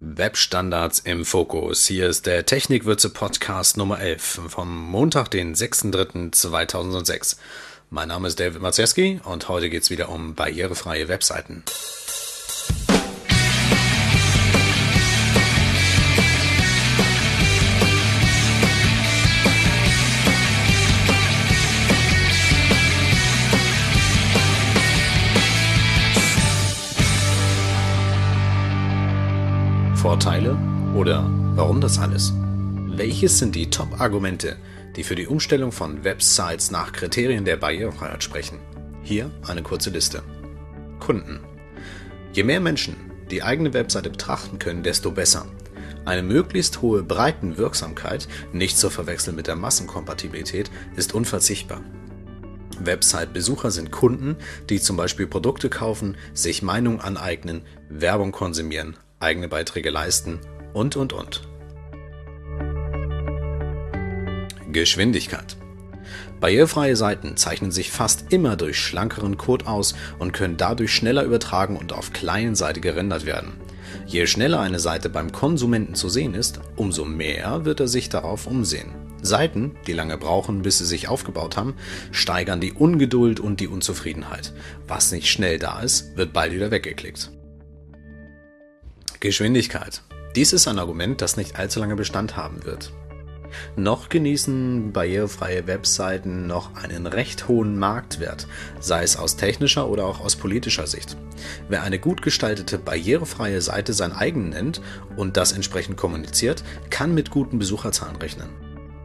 Webstandards im Fokus. Hier ist der Technikwürze Podcast Nummer 11 vom Montag, den 6.3.2006. Mein Name ist David Mazeski und heute geht's wieder um barrierefreie Webseiten. Vorteile oder warum das alles? Welches sind die Top-Argumente, die für die Umstellung von Websites nach Kriterien der Barrierefreiheit sprechen? Hier eine kurze Liste. Kunden. Je mehr Menschen die eigene Webseite betrachten können, desto besser. Eine möglichst hohe Breitenwirksamkeit, nicht zu verwechseln mit der Massenkompatibilität, ist unverzichtbar. Website-Besucher sind Kunden, die zum Beispiel Produkte kaufen, sich Meinung aneignen, Werbung konsumieren, eigene Beiträge leisten und, und, und. Geschwindigkeit. Barrierefreie Seiten zeichnen sich fast immer durch schlankeren Code aus und können dadurch schneller übertragen und auf kleinen Seite gerendert werden. Je schneller eine Seite beim Konsumenten zu sehen ist, umso mehr wird er sich darauf umsehen. Seiten, die lange brauchen, bis sie sich aufgebaut haben, steigern die Ungeduld und die Unzufriedenheit. Was nicht schnell da ist, wird bald wieder weggeklickt. Geschwindigkeit. Dies ist ein Argument, das nicht allzu lange Bestand haben wird. Noch genießen barrierefreie Webseiten noch einen recht hohen Marktwert, sei es aus technischer oder auch aus politischer Sicht. Wer eine gut gestaltete barrierefreie Seite sein eigen nennt und das entsprechend kommuniziert, kann mit guten Besucherzahlen rechnen.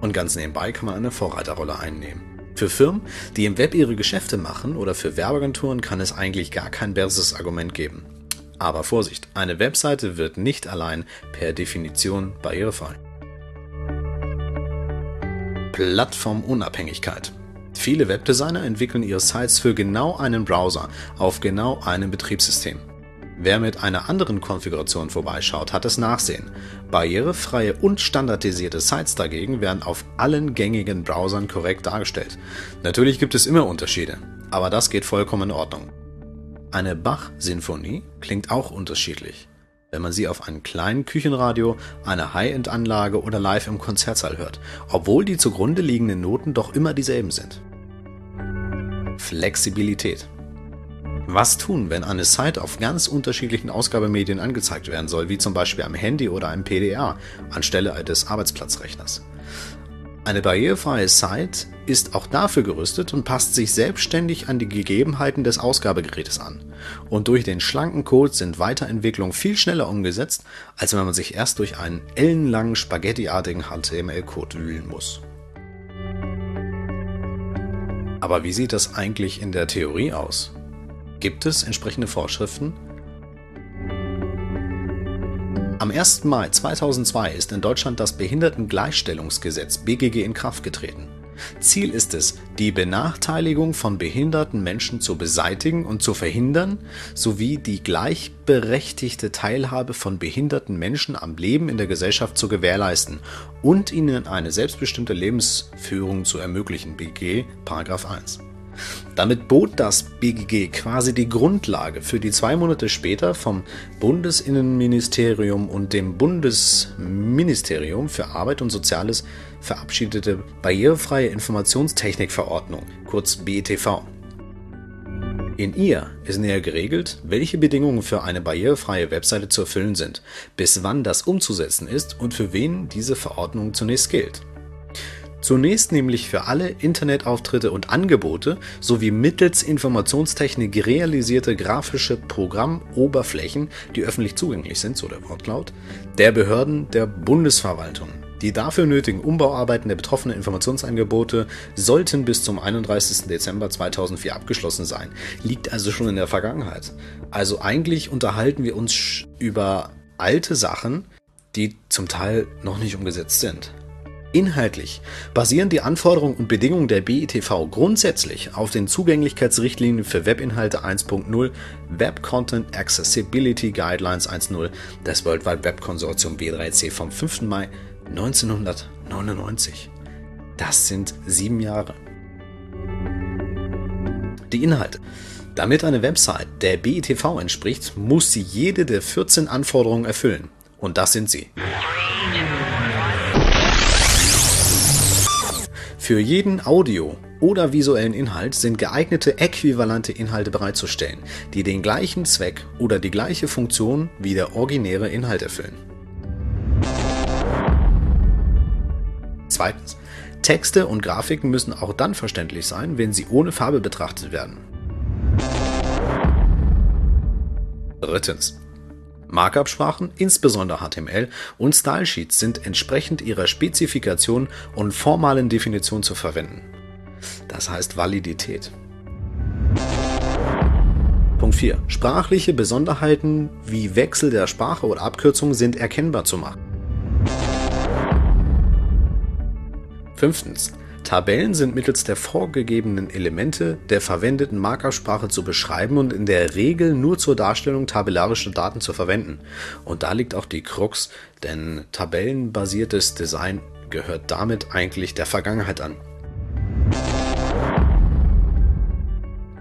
Und ganz nebenbei kann man eine Vorreiterrolle einnehmen. Für Firmen, die im Web ihre Geschäfte machen oder für Werbeagenturen kann es eigentlich gar kein besseres Argument geben. Aber Vorsicht, eine Webseite wird nicht allein per Definition barrierefrei. Plattformunabhängigkeit. Viele Webdesigner entwickeln ihre Sites für genau einen Browser auf genau einem Betriebssystem. Wer mit einer anderen Konfiguration vorbeischaut, hat es Nachsehen. Barrierefreie und standardisierte Sites dagegen werden auf allen gängigen Browsern korrekt dargestellt. Natürlich gibt es immer Unterschiede, aber das geht vollkommen in Ordnung. Eine Bach-Sinfonie klingt auch unterschiedlich, wenn man sie auf einem kleinen Küchenradio, einer High-End-Anlage oder live im Konzertsaal hört, obwohl die zugrunde liegenden Noten doch immer dieselben sind. Flexibilität. Was tun, wenn eine Site auf ganz unterschiedlichen Ausgabemedien angezeigt werden soll, wie zum Beispiel am Handy oder einem PDA anstelle des Arbeitsplatzrechners? Eine barrierefreie Site ist auch dafür gerüstet und passt sich selbstständig an die Gegebenheiten des Ausgabegerätes an. Und durch den schlanken Code sind Weiterentwicklungen viel schneller umgesetzt, als wenn man sich erst durch einen ellenlangen spaghettiartigen HTML-Code wühlen muss. Aber wie sieht das eigentlich in der Theorie aus? Gibt es entsprechende Vorschriften? Am 1. Mai 2002 ist in Deutschland das Behindertengleichstellungsgesetz BGG in Kraft getreten. Ziel ist es, die Benachteiligung von behinderten Menschen zu beseitigen und zu verhindern, sowie die gleichberechtigte Teilhabe von behinderten Menschen am Leben in der Gesellschaft zu gewährleisten und ihnen eine selbstbestimmte Lebensführung zu ermöglichen. BG 1. Damit bot das BGG quasi die Grundlage für die zwei Monate später vom Bundesinnenministerium und dem Bundesministerium für Arbeit und Soziales verabschiedete Barrierefreie Informationstechnikverordnung, kurz BETV. In ihr ist näher geregelt, welche Bedingungen für eine barrierefreie Webseite zu erfüllen sind, bis wann das umzusetzen ist und für wen diese Verordnung zunächst gilt. Zunächst nämlich für alle Internetauftritte und Angebote sowie mittels Informationstechnik realisierte grafische Programmoberflächen, die öffentlich zugänglich sind, so der Wortlaut, der Behörden der Bundesverwaltung. Die dafür nötigen Umbauarbeiten der betroffenen Informationsangebote sollten bis zum 31. Dezember 2004 abgeschlossen sein. Liegt also schon in der Vergangenheit. Also eigentlich unterhalten wir uns über alte Sachen, die zum Teil noch nicht umgesetzt sind. Inhaltlich basieren die Anforderungen und Bedingungen der BITV grundsätzlich auf den Zugänglichkeitsrichtlinien für Webinhalte 1.0 Web Content Accessibility Guidelines 1.0 des World Wide Web Consortium W3C vom 5. Mai 1999. Das sind sieben Jahre. Die Inhalte. Damit eine Website der BITV entspricht, muss sie jede der 14 Anforderungen erfüllen Und das sind sie. Für jeden Audio- oder visuellen Inhalt sind geeignete äquivalente Inhalte bereitzustellen, die den gleichen Zweck oder die gleiche Funktion wie der originäre Inhalt erfüllen. Zweitens. Texte und Grafiken müssen auch dann verständlich sein, wenn sie ohne Farbe betrachtet werden. Drittens. Markup-Sprachen, insbesondere HTML und Stylesheets sind entsprechend ihrer Spezifikation und formalen Definition zu verwenden. Das heißt Validität. Punkt 4. Sprachliche Besonderheiten wie Wechsel der Sprache oder Abkürzung sind erkennbar zu machen. Fünftens. Tabellen sind mittels der vorgegebenen Elemente der verwendeten Markup-Sprache zu beschreiben und in der Regel nur zur Darstellung tabellarischer Daten zu verwenden. Und da liegt auch die Krux, denn tabellenbasiertes Design gehört damit eigentlich der Vergangenheit an.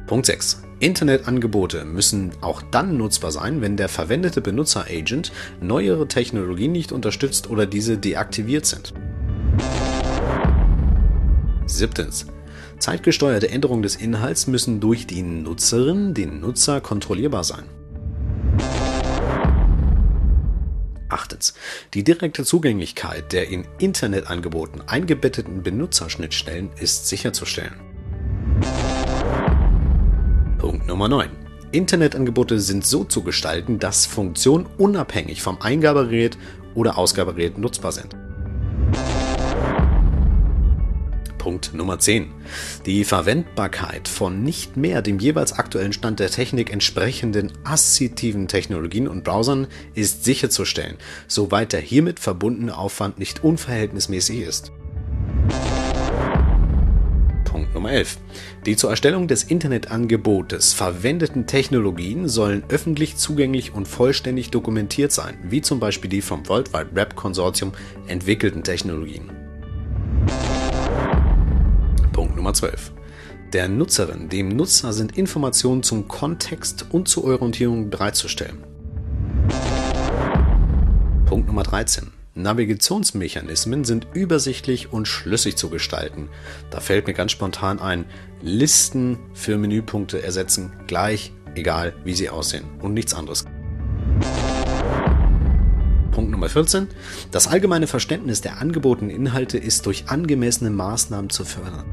Punkt 6. Internetangebote müssen auch dann nutzbar sein, wenn der verwendete Benutzeragent neuere Technologien nicht unterstützt oder diese deaktiviert sind. Siebtens. Zeitgesteuerte Änderungen des Inhalts müssen durch die Nutzerin, den Nutzer kontrollierbar sein. Achtens. Die direkte Zugänglichkeit der in Internetangeboten eingebetteten Benutzerschnittstellen ist sicherzustellen. Punkt Nummer 9. Internetangebote sind so zu gestalten, dass Funktionen unabhängig vom Eingabegerät oder Ausgabegerät nutzbar sind. Punkt Nummer 10. Die Verwendbarkeit von nicht mehr dem jeweils aktuellen Stand der Technik entsprechenden assitiven Technologien und Browsern ist sicherzustellen, soweit der hiermit verbundene Aufwand nicht unverhältnismäßig ist. Punkt Nummer 11. Die zur Erstellung des Internetangebotes verwendeten Technologien sollen öffentlich zugänglich und vollständig dokumentiert sein, wie zum Beispiel die vom World Wide Web Konsortium entwickelten Technologien. Nummer 12. Der Nutzerin, dem Nutzer sind Informationen zum Kontext und zur Orientierung bereitzustellen. Punkt Nummer 13. Navigationsmechanismen sind übersichtlich und schlüssig zu gestalten. Da fällt mir ganz spontan ein, Listen für Menüpunkte ersetzen, gleich, egal wie sie aussehen und nichts anderes. Punkt Nummer 14. Das allgemeine Verständnis der angebotenen Inhalte ist durch angemessene Maßnahmen zu fördern.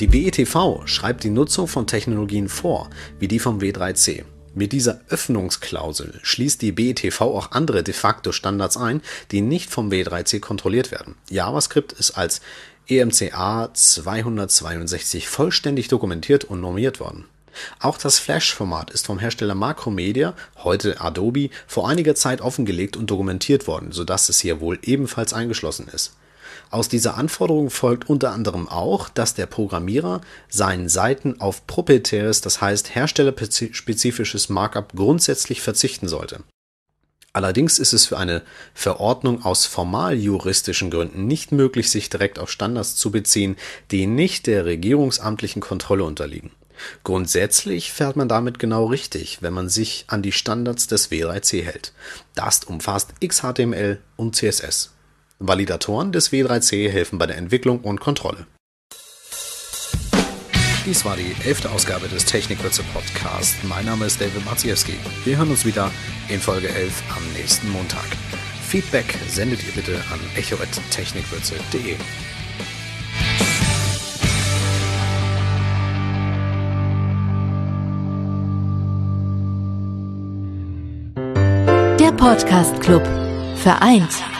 Die BETV schreibt die Nutzung von Technologien vor, wie die vom W3C. Mit dieser Öffnungsklausel schließt die BETV auch andere de facto Standards ein, die nicht vom W3C kontrolliert werden. JavaScript ist als EMCA 262 vollständig dokumentiert und normiert worden. Auch das Flash-Format ist vom Hersteller Macromedia, heute Adobe, vor einiger Zeit offengelegt und dokumentiert worden, sodass es hier wohl ebenfalls eingeschlossen ist. Aus dieser Anforderung folgt unter anderem auch, dass der Programmierer seinen Seiten auf proprietäres, das heißt herstellerspezifisches Markup grundsätzlich verzichten sollte. Allerdings ist es für eine Verordnung aus formaljuristischen Gründen nicht möglich, sich direkt auf Standards zu beziehen, die nicht der regierungsamtlichen Kontrolle unterliegen. Grundsätzlich fährt man damit genau richtig, wenn man sich an die Standards des W3C hält. Das umfasst XHTML und CSS. Validatoren des W3C helfen bei der Entwicklung und Kontrolle. Dies war die elfte Ausgabe des Technikwürze Podcast. Mein Name ist David Maciejewski. Wir hören uns wieder in Folge 11 am nächsten Montag. Feedback sendet ihr bitte an echo.technikwürze.de. Der Podcast Club. Vereint